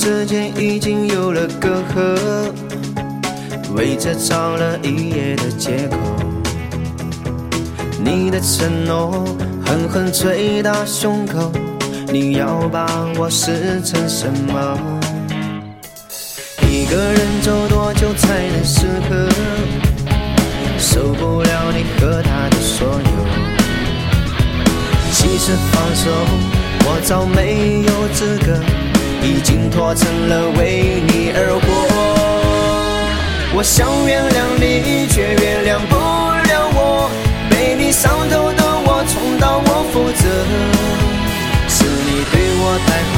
之间已经有了隔阂，为这找了一夜的借口。你的承诺狠狠捶打胸口，你要把我撕成什么？一个人走多久才能适合？受不了你和他的所有。其实放手，我早没有资格，已经脱成了为你而活。我想原谅你，却原谅不了我，被你伤透的我，重蹈我覆辙。是你对我太好，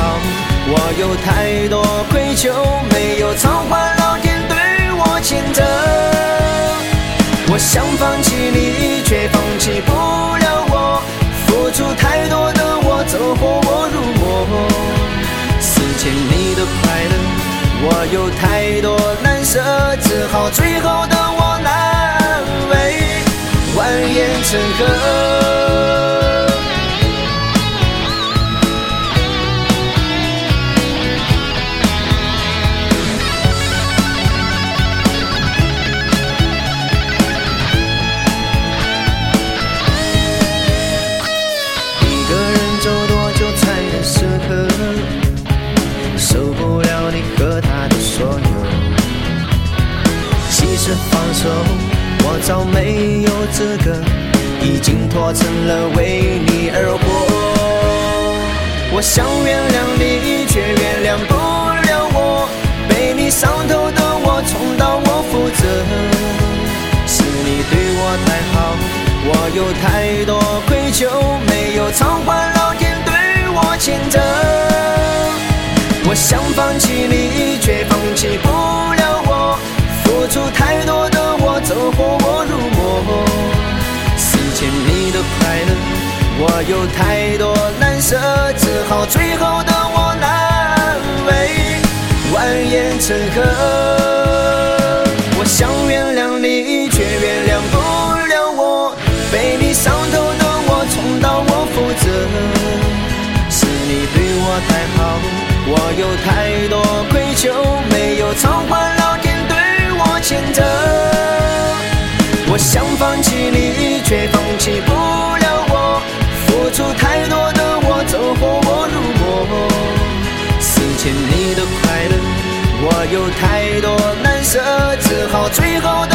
我有太多愧疚，没有偿还老天对我欠责。我想放弃你，却放弃不了有太多难舍，只好最后放手，我早没有资格，已经脱成了为你而活。我想原谅你，却原谅不了我，被你伤透的我，重蹈我覆辙。是你对我太好，我有太多愧疚，没有偿还老天对我欠责。我想放弃你，却放弃不，付出太多的我，走火入魔。失去你的快乐，我有太多难舍，只好最后的我难为，蜿蜒成河。我想原谅你，却原谅不了我，被你伤透的我，重蹈我覆辙。是你对我太好，我有太选择。我想放弃你，却放弃不了我，付出太多的我，走火我入魔。失去你的快乐，我有太多难舍，只好最后